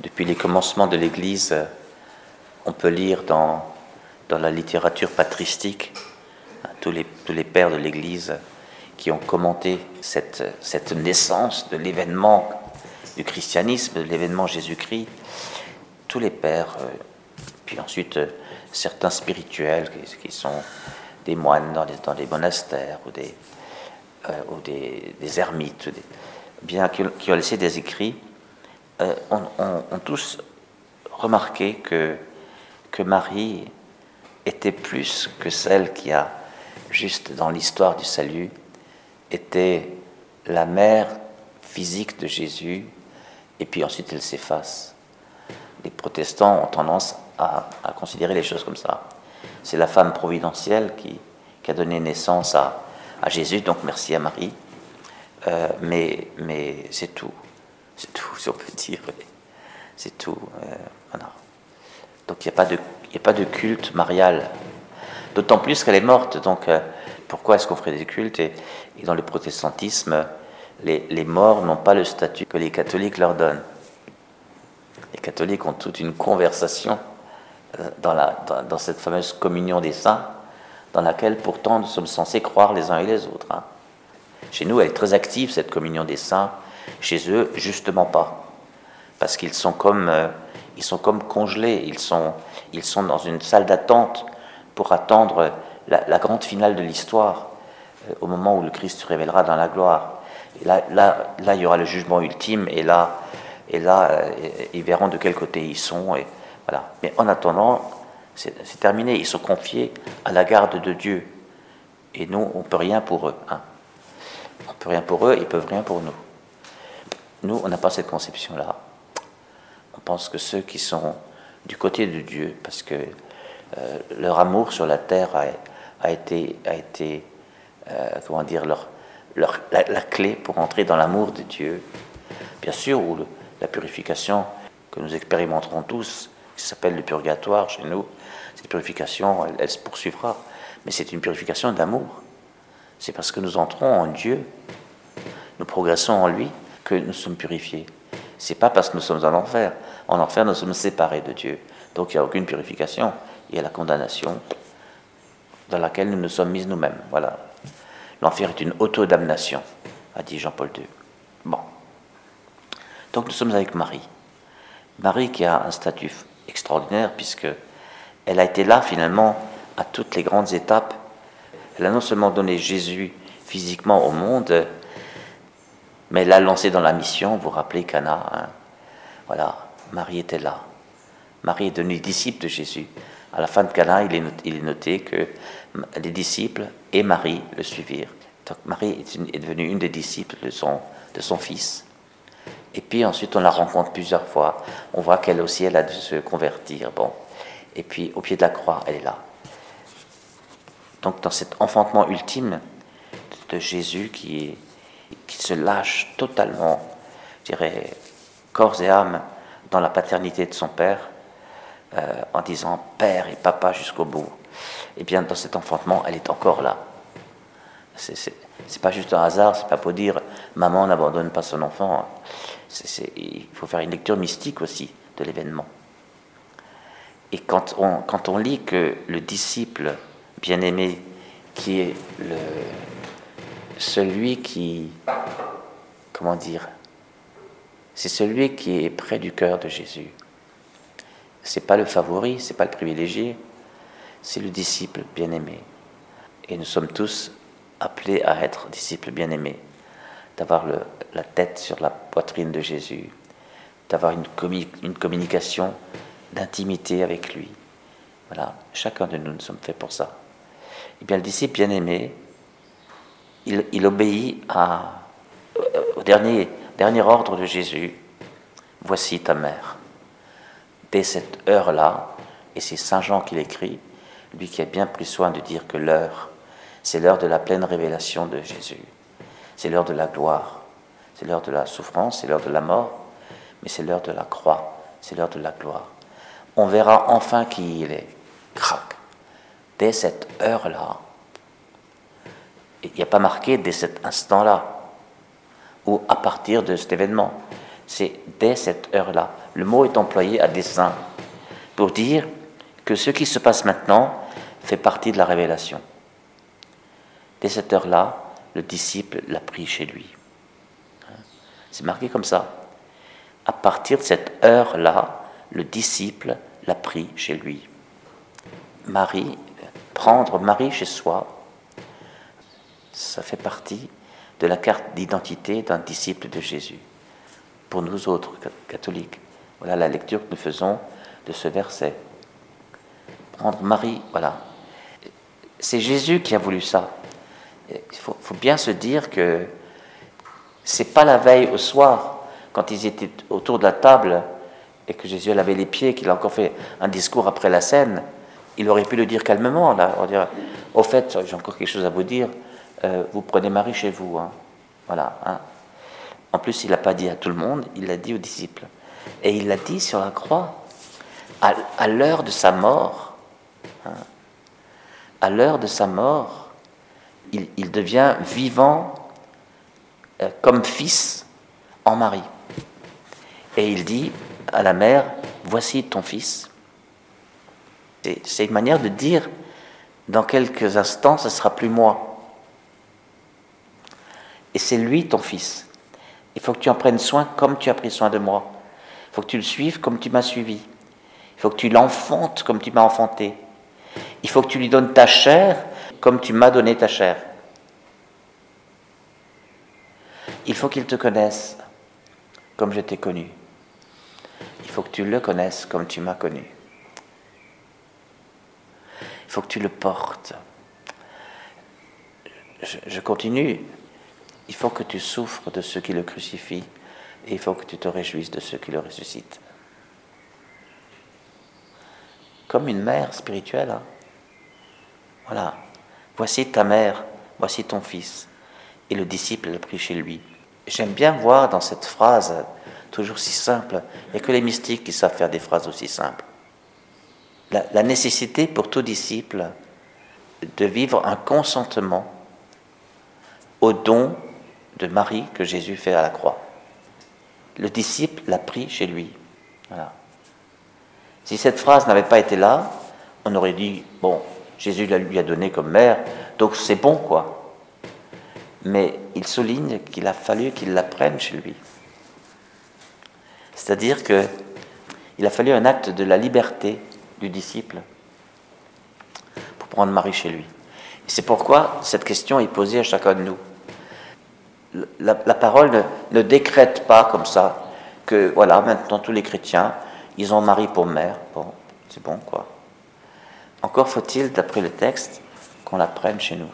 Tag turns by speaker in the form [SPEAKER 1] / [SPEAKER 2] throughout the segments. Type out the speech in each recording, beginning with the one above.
[SPEAKER 1] Depuis les commencements de l'Église, on peut lire dans, dans la littérature patristique hein, tous les, tous les pères de l'Église qui ont commenté cette, cette naissance de l'événement du christianisme, de l'événement Jésus-Christ. Tous les pères, euh, puis ensuite euh, certains spirituels qui, sont des moines dans, dans des monastères ou des, euh, ou des, ermites, bien qui, ont laissé des écrits, euh, ont, tous remarqué que, que Marie était plus que celle qui a, juste dans l'histoire du salut, était la mère physique de Jésus, et puis ensuite elle s'efface. Les protestants ont tendance à, considérer les choses comme ça. C'est la femme providentielle qui, qui a donné naissance à, à Jésus, donc merci à Marie. Euh, mais mais c'est tout. C'est tout, on peut dire. C'est tout. Euh. Donc il n'y a, pas de, culte marial. D'autant plus qu'elle est morte. Donc euh, pourquoi est-ce qu'on ferait des cultes et, dans le protestantisme, les, morts n'ont pas le statut que les catholiques leur donnent. Les catholiques ont toute une conversation dans, dans cette fameuse communion des saints dans laquelle pourtant nous sommes censés croire les uns et les autres. Hein. Chez nous, elle est très active, cette communion des saints. Chez eux, justement pas. Parce qu'ils sont comme, euh, ils sont comme congelés, ils sont, ils sont dans une salle d'attente pour attendre la, grande finale de l'histoire, euh, au moment où le Christ se révélera dans la gloire. Et là, là, là, il y aura le jugement ultime, et là, et là euh, ils verront de quel côté ils sont. Et, voilà. Mais en attendant, c'est terminé. Ils sont confiés à la garde de Dieu. Et nous, on peut rien pour eux. Hein. On peut rien pour eux, ils peuvent rien pour nous. Nous, on n'a pas cette conception-là. On pense que ceux qui sont du côté de Dieu, parce que euh, leur amour sur la terre a, été, a été euh, comment dire, la, clé pour entrer dans l'amour de Dieu. Bien sûr, ou la purification que nous expérimenterons tous, qui s'appelle le purgatoire chez nous, cette purification, elle, se poursuivra. Mais c'est une purification d'amour. C'est parce que nous entrons en Dieu, nous progressons en lui, que nous sommes purifiés. C'est pas parce que nous sommes en enfer. En enfer, nous sommes séparés de Dieu. Donc il n'y a aucune purification. Il y a la condamnation dans laquelle nous nous sommes mis nous-mêmes. Voilà. L'enfer est une auto-damnation, a dit Jean-Paul II. Bon. Donc nous sommes avec Marie. Marie qui a un statut extraordinaire puisque elle a été là finalement à toutes les grandes étapes. Elle a non seulement donné Jésus physiquement au monde, mais l'a lancé dans la mission. Vous vous rappelez Cana hein. Voilà, Marie était là. Marie est devenue disciple de Jésus. À la fin de Cana, il est noté, que les disciples et Marie le suivirent. Donc Marie est, devenue une des disciples de son, de son fils. Et puis ensuite, on la rencontre plusieurs fois. On voit qu'elle aussi, elle a dû se convertir. Bon, et puis au pied de la croix, elle est là. Donc dans cet enfantement ultime de Jésus qui, qui se lâche totalement, je dirais, corps et âme dans la paternité de son Père, euh, en disant Père et Papa jusqu'au bout, et eh bien dans cet enfantement, elle est encore là. C'est pas juste un hasard, c'est pas pour dire maman n'abandonne pas son enfant. il faut faire une lecture mystique aussi de l'événement. Et quand on, quand on lit que le disciple bien-aimé, qui est le, celui qui, comment dire, c'est celui qui est près du cœur de Jésus. C'est pas le favori, c'est pas le privilégié, c'est le disciple bien-aimé. Et nous sommes tous appelés à être disciples bien-aimés, d'avoir la tête sur la poitrine de Jésus, d'avoir une, communication d'intimité avec lui. Voilà, chacun de nous, nous sommes faits pour ça. Et eh bien, le disciple bien-aimé, il, obéit à, au dernier, dernier ordre de Jésus. Voici ta mère. Dès cette heure-là, et c'est Saint Jean qui l'écrit, lui qui a bien plus soin de dire que l'heure, c'est l'heure de la pleine révélation de Jésus. C'est l'heure de la gloire. C'est l'heure de la souffrance, c'est l'heure de la mort, mais c'est l'heure de la croix, c'est l'heure de la gloire on verra enfin qui il est. Crac. Dès cette heure-là, il n'y a pas marqué dès cet instant-là, ou à partir de cet événement. C'est dès cette heure-là. le mot est employé à dessein pour dire que ce qui se passe maintenant fait partie de la révélation. Dès cette heure-là, le disciple l'a pris chez lui. C'est marqué comme ça. À partir de cette heure-là, le disciple l'a pris chez lui. Marie, prendre Marie chez soi, ça fait partie de la carte d'identité d'un disciple de Jésus. Pour nous autres catholiques, voilà la lecture que nous faisons de ce verset. Prendre Marie, voilà. C'est Jésus qui a voulu ça. Il faut, bien se dire que c'est pas la veille au soir, quand ils étaient autour de la table et que Jésus lavait les pieds, qu'il a encore fait un discours après la scène. Il aurait pu le dire calmement, là, dire, au fait, j'ai encore quelque chose à vous dire, euh, vous prenez Marie chez vous. Hein. Voilà. Hein. En plus, il l'a pas dit à tout le monde, il l'a dit aux disciples. Et il l'a dit sur la croix, à, l'heure de sa mort. Hein. À l'heure de sa mort, il, devient vivant euh, comme fils en Marie. Et il dit à la mère, voici ton fils. C'est une manière de dire, dans quelques instants, ce sera plus moi. Et c'est lui ton fils. Il faut que tu en prennes soin comme tu as pris soin de moi. Il faut que tu le suives comme tu m'as suivi. Il faut que tu l'enfantes comme tu m'as enfanté. Il faut que tu lui donnes ta chair comme tu m'as donné ta chair. Il faut qu'il te connaisse comme je t'ai connu. Il faut que tu le connaisses comme tu m'as connu. Il faut que tu le portes. Je, continue. Il faut que tu souffres de ceux qui le crucifient et il faut que tu te réjouisses de ceux qui le ressuscitent. Comme une mère spirituelle. Hein. Voilà. Voici ta mère, voici ton fils. Et le disciple l'a pris chez lui. J'aime bien voir dans cette phrase, toujours si simple, il n'y a que les mystiques qui savent faire des phrases aussi simples. La, nécessité pour tout disciple de vivre un consentement au don de Marie que Jésus fait à la croix. Le disciple l'a pris chez lui. Voilà. Si cette phrase n'avait pas été là, on aurait dit, bon, Jésus la lui a donné comme mère, donc c'est bon quoi mais il souligne qu'il a fallu qu'il l'apprenne chez lui. C'est-à-dire que il a fallu un acte de la liberté du disciple pour prendre Marie chez lui. C'est pourquoi cette question est posée à chacun de nous. La, parole ne, décrète pas comme ça que voilà, maintenant tous les chrétiens, ils ont Marie pour mère. Bon, c'est bon quoi. Encore faut-il, d'après le texte, qu'on la prenne chez nous.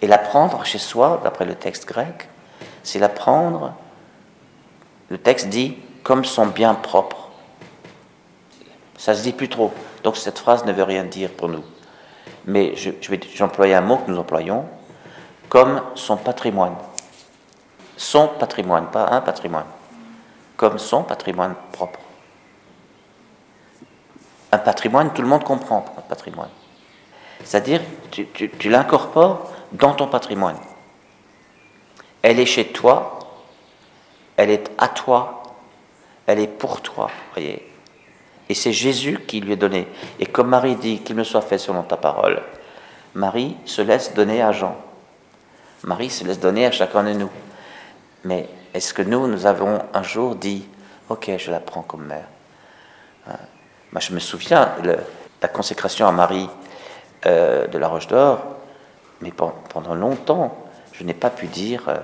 [SPEAKER 1] Et l'apprendre chez soi, d'après le texte grec, c'est l'apprendre, le texte dit, comme son bien propre. Ça se dit plus trop. Donc cette phrase ne veut rien dire pour nous. Mais je, vais j'employer un mot que nous employons, comme son patrimoine. Son patrimoine, pas un patrimoine. Comme son patrimoine propre. Un patrimoine, tout le monde comprend un patrimoine. C'est-à-dire, tu, l'incorpores dans ton patrimoine. Elle est chez toi, elle est à toi, elle est pour toi, voyez. Et c'est Jésus qui lui est donné. Et comme Marie dit qu'il me soit fait selon ta parole, Marie se laisse donner à Jean. Marie se laisse donner à chacun de nous. Mais est-ce que nous, nous avons un jour dit, ok, je la prends comme mère? Moi, je me souviens, de la consécration à Marie euh, de la Roche d'Or, mais pendant longtemps, je n'ai pas pu dire euh,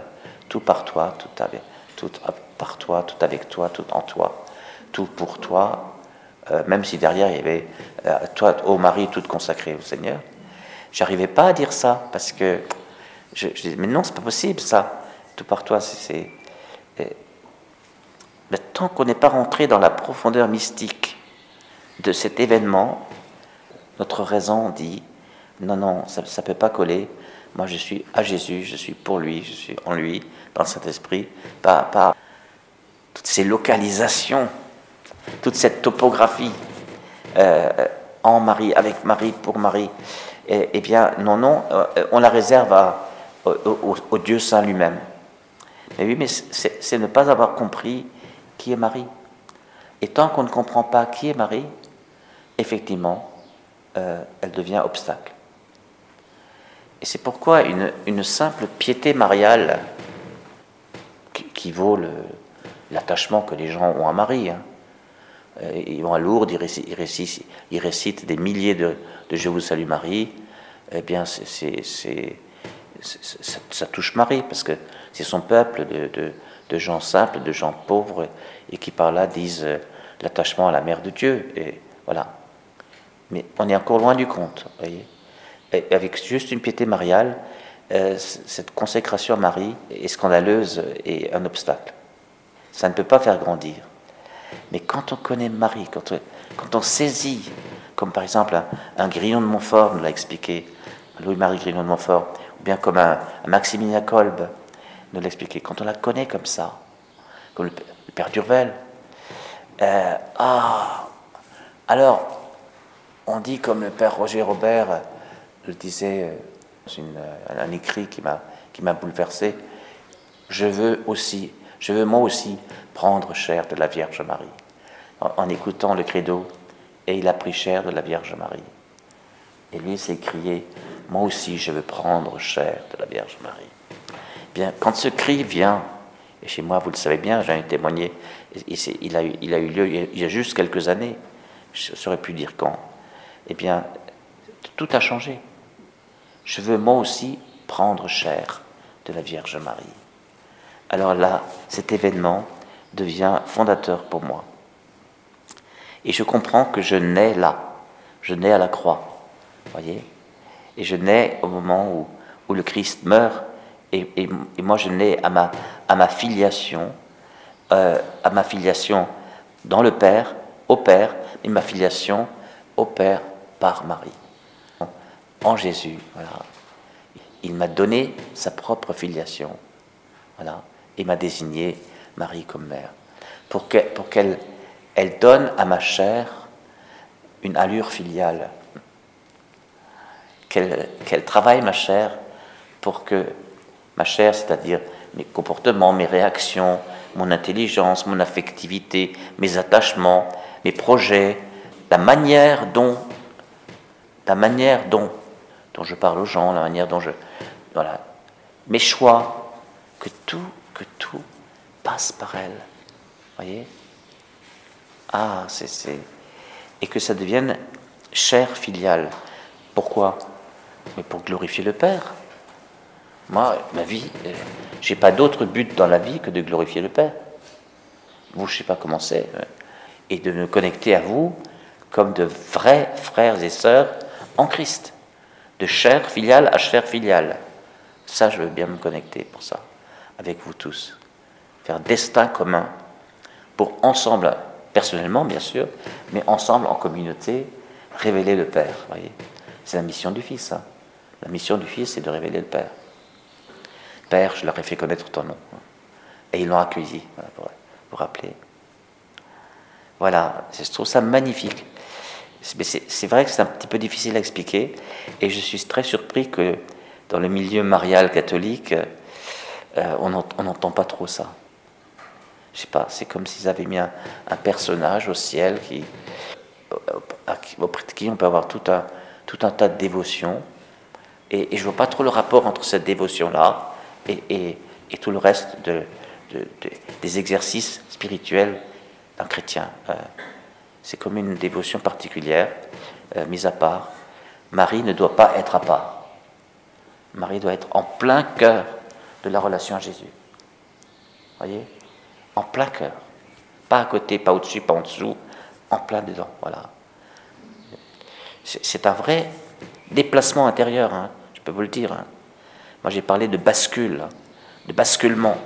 [SPEAKER 1] tout par toi, tout, avec, tout par toi, tout avec toi, tout en toi, tout pour toi, euh, même si derrière il y avait euh, toi, ô Marie, toute consacrée au Seigneur. J'arrivais pas à dire ça parce que je, je disais, mais non, c'est pas possible ça, tout par toi, c'est. Mais tant qu'on n'est pas rentré dans la profondeur mystique de cet événement, notre raison dit non, non, ça ne peut pas coller. Moi, je suis à Jésus, je suis pour lui, je suis en lui, dans cet esprit, pas, pas toutes ces localisations, toute cette topographie euh, en Marie, avec Marie, pour Marie. Eh, eh bien, non, non, euh, on la réserve au, Dieu Saint lui-même. Mais oui, mais c'est ne pas avoir compris qui est Marie. Et tant qu'on ne comprend pas qui est Marie, effectivement, euh, elle devient obstacle. Et c'est pourquoi une, simple piété mariale, qui, vaut l'attachement que les gens ont à Marie, hein, euh, ils vont à Lourdes, ils récitent, des milliers de, Je vous salue Marie, eh bien, c'est, ça, touche Marie, parce que c'est son peuple de, gens simples, de gens pauvres, et qui par là disent euh, l'attachement à la mère de Dieu. Et voilà. Mais on est encore loin du compte, voyez. avec juste une piété mariale, euh, cette consécration à Marie est scandaleuse et un obstacle. Ça ne peut pas faire grandir. Mais quand on connaît Marie, quand on, saisit, comme par exemple un, Grillon de Montfort nous l'a expliqué, Louis-Marie Grillon de Montfort, bien comme un, Maximilien Kolb nous l'a expliqué, quand on la connaît comme ça, comme le, Père Durvel, euh, ah, alors on dit comme le Père Roger Robert le disait dans euh, un écrit qui m'a qui m'a bouleversé, je veux aussi, je veux moi aussi prendre chair de la Vierge Marie. En, écoutant le credo, et il a pris chair de la Vierge Marie. Et lui s'est crié, moi aussi je veux prendre chair de la Vierge Marie. Bien, quand ce cri vient, et chez moi vous le savez bien, j'en ai témoigné, il a, eu, lieu il y a juste quelques années, je saurais pu dire quand, eh bien, tout a changé. Je veux moi aussi prendre chair de la Vierge Marie. Alors là, cet événement devient fondateur pour moi. Et je comprends que je nais là, je nais à la croix, voyez Et je nais au moment où, le Christ meurt, et, moi je nais à ma, filiation, euh, à ma filiation dans le Père, au Père, et ma filiation au Père par Marie. En Jésus, voilà. Il m'a donné sa propre filiation, voilà, et m'a désigné Marie comme mère, pour qu'elle elle donne à ma chair une allure filiale, qu'elle travaille ma chair pour que ma chair, c'est-à-dire mes comportements, mes réactions, mon intelligence, mon affectivité, mes attachements, mes projets, la manière dont, la manière dont, dont je parle aux gens, la manière dont je, voilà, mes choix, que tout, que tout passe par elle. Voyez? Ah, c'est. Et que ça devienne chair filiale. Pourquoi? Mais pour glorifier le Père. Moi, ma vie, euh, j'ai pas d'autre but dans la vie que de glorifier le Père. Vous, je sais pas comment c'est. Euh, et de me connecter à vous comme de vrais frères et sœurs en Christ. De chair filiale à chair filiale. Ça, je veux bien me connecter pour ça, avec vous tous faire destin commun pour ensemble, personnellement bien sûr, mais ensemble en communauté, révéler le Père. C'est la mission du Fils. Hein. La mission du Fils, c'est de révéler le Père. Père, je leur ai fait connaître ton nom. Et ils l'ont accueilli, pour vous rappeler. Voilà, je trouve ça magnifique. C'est vrai que c'est un petit peu difficile à expliquer, et je suis très surpris que dans le milieu marial catholique, euh, on n'entend pas trop ça je sais pas, c'est comme s'ils avaient mis un, personnage au ciel qui, auprès de qui on peut avoir tout un, tout un tas de dévotions. Et, je vois pas trop le rapport entre cette dévotion-là et, tout le reste de, des exercices spirituels d'un chrétien. Euh, c'est comme une dévotion particulière, euh, mise à part. Marie ne doit pas être à part. Marie doit être en plein cœur de la relation à Jésus. Voyez? En plein cœur. Pas à côté, pas au-dessus, pas en dessous, en plein dedans. Voilà. C'est un vrai déplacement intérieur, hein, je peux vous le dire. Hein. Moi j'ai parlé de bascule, de basculement.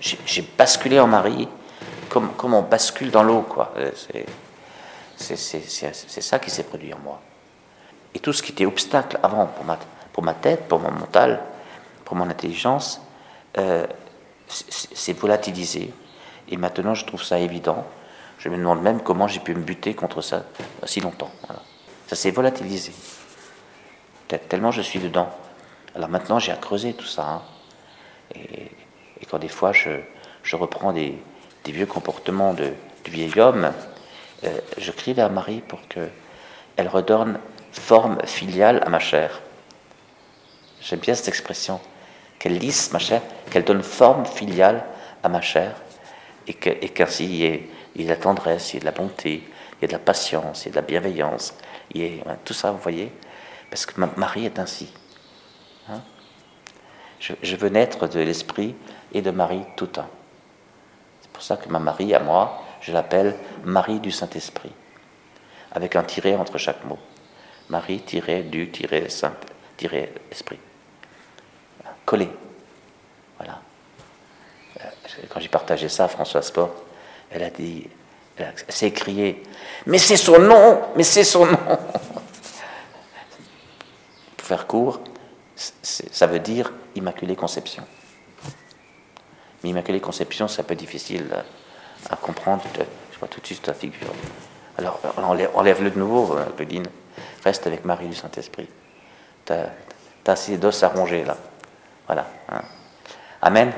[SPEAKER 1] J'ai basculé en Marie comme, on bascule dans l'eau, quoi. C'est ça qui s'est produit en moi. Et tout ce qui était obstacle avant pour ma, pour ma tête, pour mon mental, pour mon intelligence, euh, c'est volatilisé. Et maintenant, je trouve ça évident. Je me demande même comment j'ai pu me buter contre ça si longtemps. Ça s'est volatilisé. Tellement je suis dedans. Alors maintenant, j'ai à creuser tout ça. Hein. Et, quand des fois je, reprends des, vieux comportements de, du vieil homme, euh, je crie vers Marie pour qu'elle redonne forme filiale à ma chair. J'aime bien cette expression, qu'elle lisse ma chair, qu'elle donne forme filiale à ma chair, et qu'ainsi il, y ait de la tendresse, il y ait de la bonté, il y ait de la patience, il y ait de la bienveillance, il y ait tout ça, vous voyez, parce que Marie est ainsi. Hein? je, veux naître de l'Esprit et de Marie tout temps. C'est pour ça que ma Marie, à moi, je l'appelle Marie du Saint-Esprit, avec un tiret entre chaque mot. Marie, tiré du, tiré Saint, tiré Esprit. Collé. Voilà. Euh, quand j'ai partagé ça à François Sport, elle a dit, elle s'est écriée, mais c'est son nom, mais c'est son nom. Ça veut dire Immaculée Conception. Mais Immaculée Conception, c'est un peu difficile à comprendre. Je vois tout de suite la figure. Alors, on lève, le de nouveau, Claudine. Reste avec Marie du Saint-Esprit. Tu as, assez d'os à ronger là. Voilà. Hein. Amen.